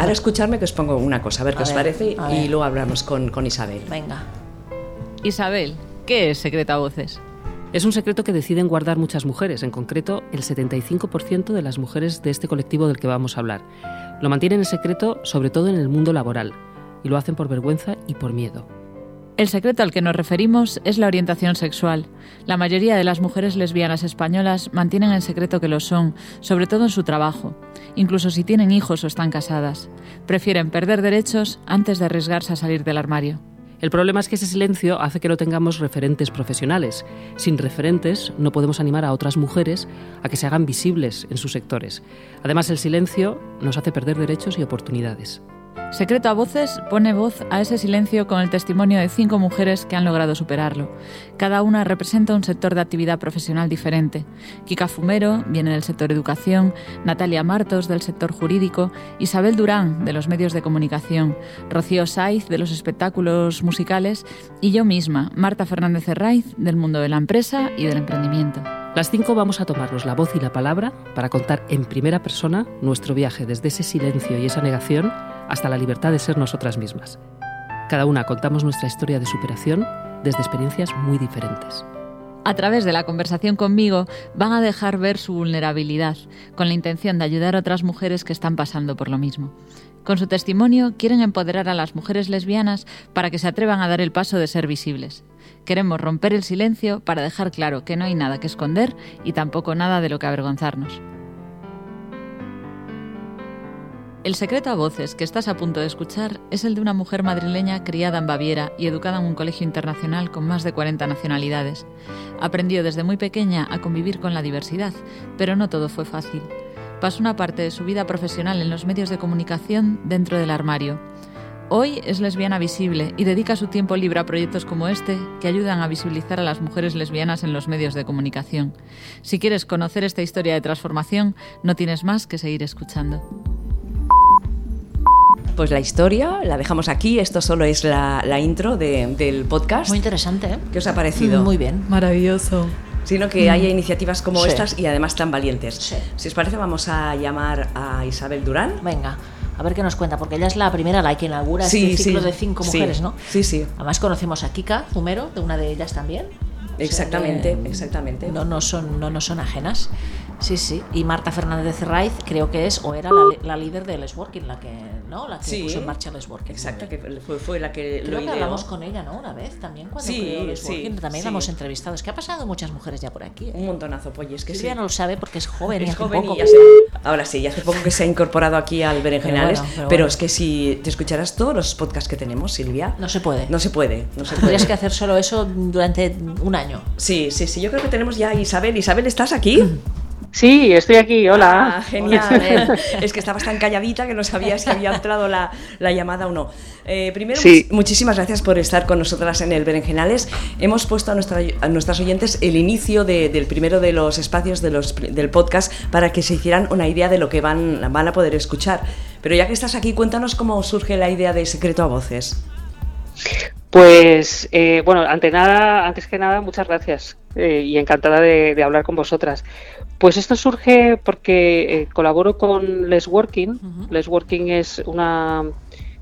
Ahora escucharme que os pongo una cosa, a ver qué os parece y luego hablamos con, con Isabel. Venga. Isabel, ¿qué es Secreta Voces? Es un secreto que deciden guardar muchas mujeres, en concreto el 75% de las mujeres de este colectivo del que vamos a hablar. Lo mantienen en secreto sobre todo en el mundo laboral y lo hacen por vergüenza y por miedo. El secreto al que nos referimos es la orientación sexual. La mayoría de las mujeres lesbianas españolas mantienen en secreto que lo son, sobre todo en su trabajo, incluso si tienen hijos o están casadas. Prefieren perder derechos antes de arriesgarse a salir del armario. El problema es que ese silencio hace que no tengamos referentes profesionales. Sin referentes no podemos animar a otras mujeres a que se hagan visibles en sus sectores. Además, el silencio nos hace perder derechos y oportunidades. Secreto a Voces pone voz a ese silencio con el testimonio de cinco mujeres que han logrado superarlo. Cada una representa un sector de actividad profesional diferente. Kika Fumero viene del sector educación, Natalia Martos del sector jurídico, Isabel Durán de los medios de comunicación, Rocío Saiz de los espectáculos musicales y yo misma, Marta Fernández Herraiz del mundo de la empresa y del emprendimiento. Las cinco vamos a tomarnos la voz y la palabra para contar en primera persona nuestro viaje desde ese silencio y esa negación hasta la libertad de ser nosotras mismas. Cada una contamos nuestra historia de superación desde experiencias muy diferentes. A través de la conversación conmigo van a dejar ver su vulnerabilidad, con la intención de ayudar a otras mujeres que están pasando por lo mismo. Con su testimonio quieren empoderar a las mujeres lesbianas para que se atrevan a dar el paso de ser visibles. Queremos romper el silencio para dejar claro que no hay nada que esconder y tampoco nada de lo que avergonzarnos. El secreto a voces que estás a punto de escuchar es el de una mujer madrileña criada en Baviera y educada en un colegio internacional con más de 40 nacionalidades. Aprendió desde muy pequeña a convivir con la diversidad, pero no todo fue fácil. Pasó una parte de su vida profesional en los medios de comunicación dentro del armario. Hoy es lesbiana visible y dedica su tiempo libre a proyectos como este que ayudan a visibilizar a las mujeres lesbianas en los medios de comunicación. Si quieres conocer esta historia de transformación, no tienes más que seguir escuchando pues la historia la dejamos aquí. Esto solo es la, intro del podcast. Muy interesante, ¿eh? ¿Qué os ha parecido? Muy bien. Maravilloso. Sino que haya iniciativas como estas y además tan valientes. Si os parece, vamos a llamar a Isabel Durán. Venga a ver qué nos cuenta, porque ella es la primera la que inaugura este ciclo de cinco mujeres, ¿no? Sí, sí. Además conocemos a Kika Fumero, de una de ellas también. Exactamente, exactamente. No nos son, no nos son ajenas. Sí, sí. Y Marta Fernández Raiz creo que es o era la, líder de Les Working, la que, ¿no? La que puso en marcha Les Working. Exacto, que fue, la que creo lo que hablamos con ella, ¿no? Una vez también cuando sí, Les Working, también la hemos entrevistado. Es que ha pasado muchas mujeres ya por aquí. ¿eh? Un montonazo, pues es que Silvia no lo sabe porque es joven. Es y joven poco. y ya Ahora sí, ya hace poco que se ha incorporado aquí al Berenjenales, pero, es que si te escucharas todos los podcasts que tenemos, Silvia... No se puede. No se puede, no se Tendrías que hacer solo eso durante un año. Sí, sí, sí. Yo creo que tenemos ya a Isabel. Isabel, ¿estás aquí? Sí, estoy aquí, hola. Ah, genial. es que estabas tan calladita que no sabías si había entrado la, llamada o no. Eh, primero, muchísimas gracias por estar con nosotras en el Berenjenales. Hemos puesto a, nuestra, a nuestras oyentes el inicio del primero de los espacios de los, del podcast para que se hicieran una idea de lo que van, van a poder escuchar. Pero ya que estás aquí, cuéntanos cómo surge la idea de Secreto a Voces. Pues, eh, bueno, ante nada, antes que nada, muchas gracias eh, y encantada de, hablar con vosotras. Pues esto surge porque eh, colaboro con Les Working. Les Working es una,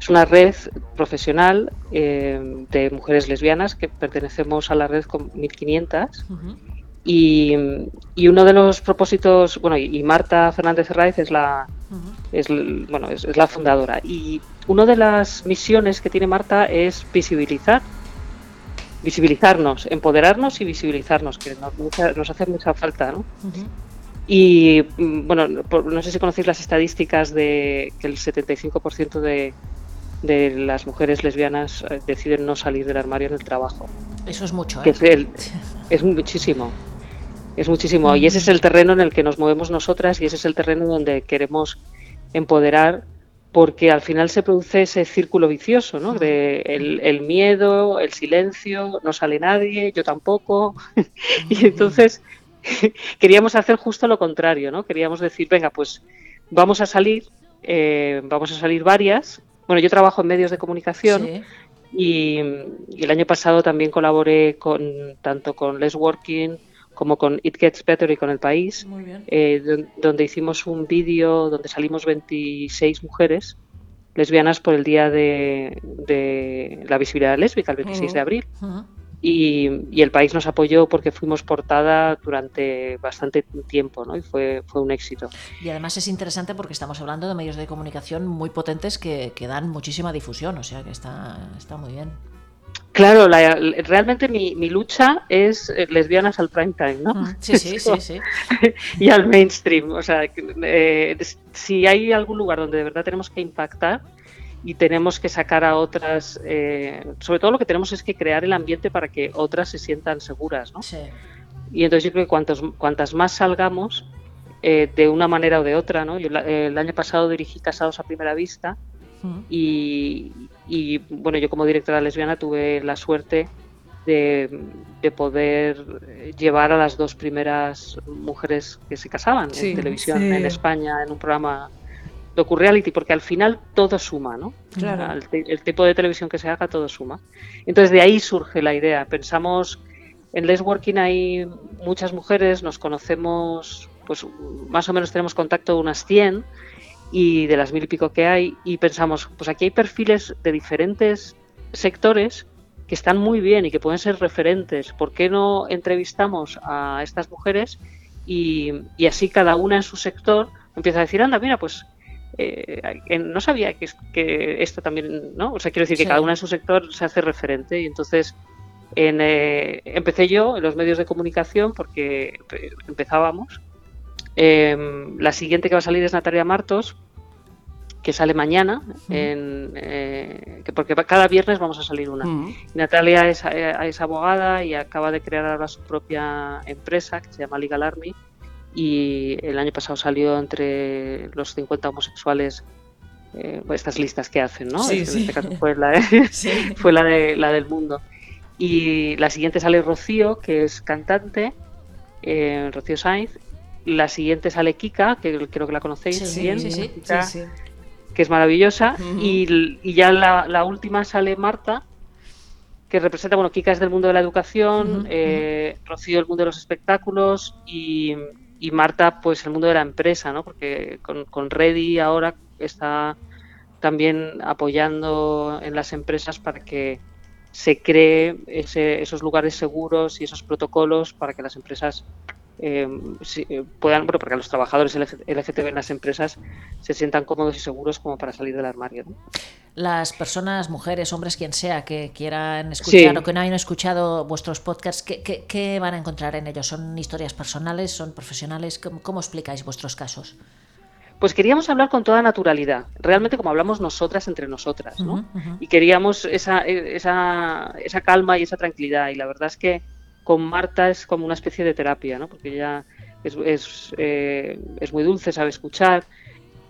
es una red profesional de mujeres lesbianas que pertenecemos a la red con 1500. y, y, uno de los propósitos, bueno, y, Marta Fernández Raiz es la, es, bueno, es, la fundadora. Y una de las misiones que tiene Marta es visibilizar, visibilizarnos, empoderarnos y visibilizarnos, que nos, hace mucha falta, ¿no? Y mm, bueno, no sé si conocéis las estadísticas de que el 75% de, de las mujeres lesbianas eh, deciden no salir del armario en el trabajo. Eso es mucho, ¿eh? es, es muchísimo. Es muchísimo. Y ese es el terreno en el que nos movemos nosotras y ese es el terreno donde queremos empoderar porque al final se produce ese círculo vicioso, ¿no? De el, miedo, el silencio, no sale nadie, yo tampoco. y entonces queríamos hacer justo lo contrario, ¿no? Queríamos decir, venga, pues vamos a salir, eh, vamos a salir varias. Bueno, yo trabajo en medios de comunicación y, y, el año pasado también colaboré con tanto con Les Working, como con It Gets Better y con El País, eh, donde hicimos un vídeo donde salimos 26 mujeres lesbianas por el Día de, la Visibilidad Lésbica, el 26 de abril. y, el país nos apoyó porque fuimos portada durante bastante tiempo ¿no? y fue, fue un éxito. Y además es interesante porque estamos hablando de medios de comunicación muy potentes que, que dan muchísima difusión, o sea que está, está muy bien. Claro, realmente mi, lucha es eh, lesbianas al prime time, ¿no? Sí, sí, sí, sí. y al mainstream. O sea, eh, si hay algún lugar donde de verdad tenemos que impactar y tenemos que sacar a otras, eh, sobre todo lo que tenemos es que crear el ambiente para que otras se sientan seguras, ¿no? Sí. Y entonces yo creo que cuantos, cuantas más salgamos, de una manera o de otra, ¿no? Yo el año pasado dirigí Casados a Primera Vista y, y bueno, yo como directora lesbiana tuve la suerte de, poder llevar a las dos primeras mujeres que se casaban en televisión en España en un programa docu-reality, porque al final todo suma, ¿no? Claro. El, tipo de televisión que se haga, todo suma. Entonces de ahí surge la idea. Pensamos, en Les Working hay muchas mujeres, nos conocemos, pues más o menos tenemos contacto unas 100, y de las mil y pico que hay y pensamos, pues aquí hay perfiles de diferentes sectores que están muy bien y que pueden ser referentes. ¿Por qué no entrevistamos a estas mujeres y, así cada una en su sector empieza a decir, anda, mira, pues eh, no sabía que, que, esto también, ¿no? O sea, quiero decir que cada una en su sector se hace referente y entonces en, eh, empecé yo en los medios de comunicación porque empezábamos Em, la siguiente que va a salir es Natalia Martos, que sale mañana, eh, porque cada viernes vamos a salir una. Natalia eh, es, abogada y acaba de crear ahora su propia empresa que se llama Legal Army y el año pasado salió entre los 50 homosexuales eh, estas listas que hacen, ¿no? en este caso fue, la, fue la, de, la del mundo. Y la siguiente sale Rocío, que es cantante, Rocío Sainz, la siguiente sale Kika, que creo que la conocéis bien, que es maravillosa. y, ya la, última sale Marta, que representa, bueno, Kika es del mundo de la educación, eh, Rocío el mundo de los espectáculos y, Marta pues el mundo de la empresa, ¿no? Porque con, con Ready ahora está también apoyando en las empresas para que se cree esos lugares seguros y esos protocolos para que las empresas eh, eh, puedan, bueno, porque los trabajadores LGTB en las empresas se sientan cómodos y seguros como para salir del armario. Las personas, mujeres, hombres, quien sea, que quieran escuchar o que no hayan escuchado vuestros podcasts, ¿qué, van a encontrar en ellos? ¿Son historias personales? ¿Son profesionales? ¿Cómo, explicáis vuestros casos? Pues queríamos hablar con toda naturalidad, realmente como hablamos nosotras entre nosotras, ¿no? Y queríamos esa, esa, esa calma y esa tranquilidad. Y la verdad es que con Marta es como una especie de terapia, ¿no? Porque ella es, es, eh, es, muy dulce, sabe escuchar,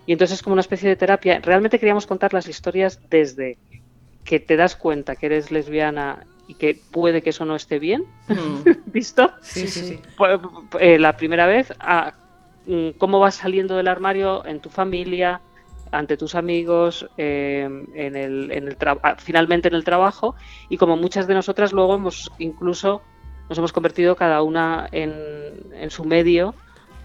y entonces es como una especie de terapia. Realmente queríamos contar las historias desde que te das cuenta que eres lesbiana y que puede que eso no esté bien, mm. ¿visto? Sí, sí, sí. Eh, la primera vez, a mm, cómo vas saliendo del armario en tu familia, ante tus amigos, eh, en el, en el finalmente en el trabajo, y como muchas de nosotras luego hemos incluso nos hemos convertido cada una en, en su medio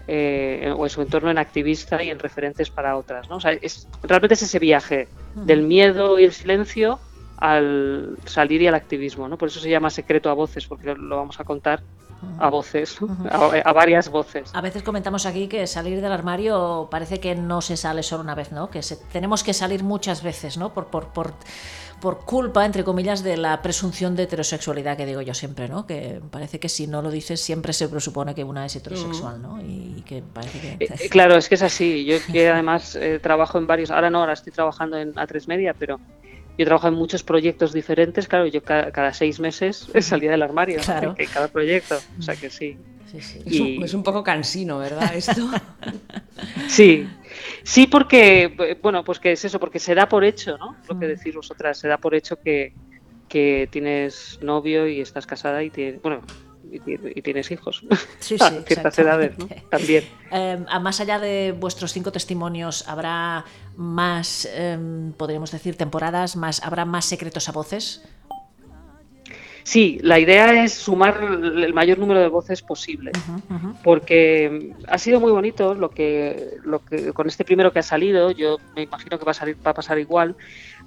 eh, o en su entorno en activista y en referentes para otras. ¿no? O sea, es, realmente es ese viaje del miedo y el silencio al salir y al activismo. ¿no? Por eso se llama secreto a voces, porque lo vamos a contar a voces, a, varias voces. A veces comentamos aquí que salir del armario parece que no se sale solo una vez, ¿no? Que tenemos que salir muchas veces, ¿no? Por, por, por, por, culpa, entre comillas, de la presunción de heterosexualidad que digo yo siempre, ¿no? Que parece que si no lo dices siempre se presupone que una es heterosexual, ¿no? Y que parece que... Eh, claro, es que es así. Yo que además eh, trabajo en varios, ahora no, ahora estoy trabajando en A3 Media, pero yo trabajo en muchos proyectos diferentes, claro, yo cada, seis meses salía del armario, claro. cada proyecto, o sea que sí. Es, un, poco cansino, ¿verdad? Esto. sí, sí, porque, bueno, pues que es eso, porque se da por hecho, ¿no? Lo que mm. decís vosotras, se da por hecho que, que tienes novio y estás casada y tienes, bueno, y, tienes hijos sí, sí, a ciertas edades, ¿no? También. Eh, más allá de vuestros cinco testimonios, ¿habrá más, em, podríamos decir, temporadas? más ¿Habrá más secretos a voces? Sí, la idea es sumar el mayor número de voces posible, porque ha sido muy bonito lo que, lo que con este primero que ha salido, yo me imagino que va a, salir, va a pasar igual.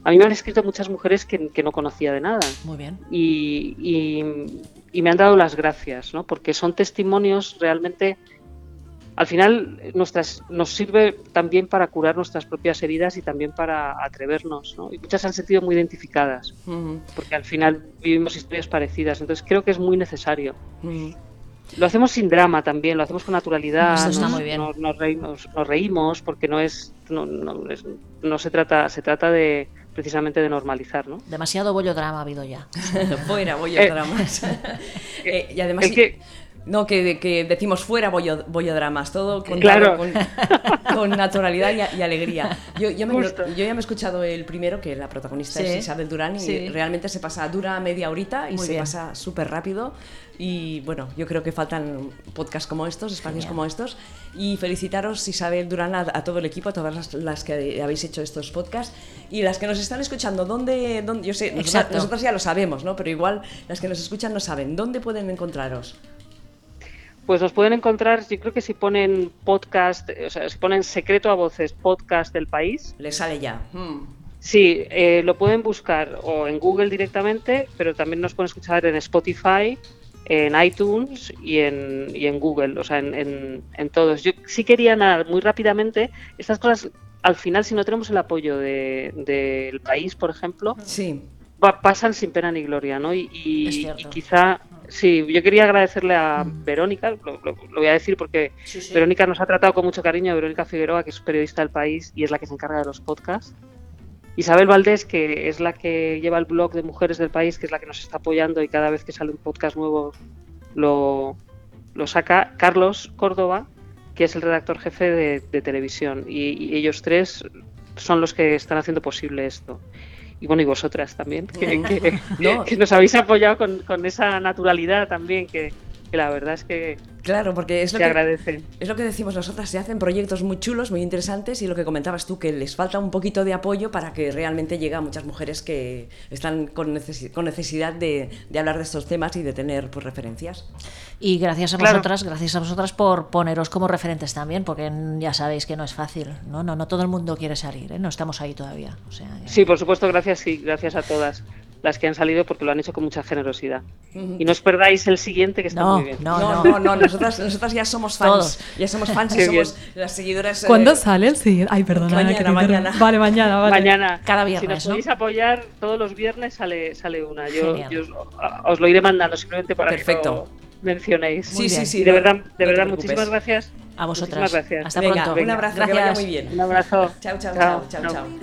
A mí me han escrito muchas mujeres que, no conocía de nada. Muy bien. Y, y, me han dado las gracias, ¿no? porque son testimonios realmente al final nuestras, nos sirve también para curar nuestras propias heridas y también para atrevernos. ¿no? Y muchas se han sentido muy identificadas, porque al final vivimos historias parecidas. Entonces creo que es muy necesario. Lo hacemos sin drama también, lo hacemos con naturalidad. Eso está muy bien. Nos, reímos, nos reímos porque no es no, no, se trata se trata de precisamente de normalizar, ¿no? Demasiado bollodrama ha habido ya. Fuera bollodramas. Eh, eh, y además no, que, que decimos fuera bollodramas, todo con, con, naturalidad y, alegría. Yo, yo, ya me he escuchado el primero, que la protagonista es Isabel Durán, y realmente se pasa, dura media horita y se pasa súper rápido. Y bueno, yo creo que faltan podcasts como estos, espacios como estos. Y felicitaros, Isabel Durán, a, todo el equipo, a todas las, que habéis hecho estos podcasts. Y las que nos están escuchando, ¿dónde? dónde yo sé, nosotros ya lo sabemos, ¿no? Pero igual las que nos escuchan no saben. ¿Dónde pueden encontraros? Pues nos pueden encontrar, yo creo que si ponen podcast, o sea, si ponen secreto a voces podcast del país. Les sale ya. Hmm. Sí, eh, lo pueden buscar o en Google directamente, pero también nos pueden escuchar en Spotify, en iTunes y en, y en Google, o sea, en, en, todos. Yo sí quería nada, muy rápidamente, estas cosas, al final, si no tenemos el apoyo del de, país, por ejemplo, sí. pasan sin pena ni gloria, ¿no? Y, y quizá Sí, yo quería agradecerle a. Verónica, lo, voy a decir porque Verónica nos ha tratado con mucho cariño, Verónica Figueroa, que es periodista del país y es la que se encarga de los podcasts. Isabel Valdés, que es la que lleva el blog de Mujeres del País, que es la que nos está apoyando y cada vez que sale un podcast nuevo lo, saca. Carlos Córdoba, que es el redactor jefe de, televisión. y, ellos tres son los que están haciendo posible esto y bueno, y vosotras también, que, nos habéis apoyado con, con, esa naturalidad también, que, la verdad es que Claro, porque es lo, que, es lo que decimos nosotras, se hacen proyectos muy chulos, muy interesantes y lo que comentabas tú, que les falta un poquito de apoyo para que realmente llegue a muchas mujeres que están con, necesidad de, hablar de estos temas y de tener pues, referencias. Y gracias a vosotras, gracias a vosotras por poneros como referentes también, porque ya sabéis que no es fácil, no, no, no todo el mundo quiere salir, ¿eh? no estamos ahí todavía. Sí, por supuesto, gracias y gracias a todas las que han salido porque lo han hecho con mucha generosidad. Y no os perdáis el siguiente que está muy bien. No, no, no, nosotras, nosotras ya somos fans. Ya somos fans y somos las seguidoras. Eh, ¿Cuándo sale el siguiente? Ay, perdona. Mañana, mañana. Vale, mañana, vale. Mañana. Cada viernes. Si nos podéis apoyar, todos los viernes sale, sale una. Yo, os, lo iré mandando simplemente para Perfecto. que lo mencionéis. Sí, sí, sí. de verdad, de verdad muchísimas gracias. A vosotras. Muchísimas gracias. Hasta pronto. Un abrazo, que vaya muy bien. Un abrazo. chao, chao, chao. chao. chao.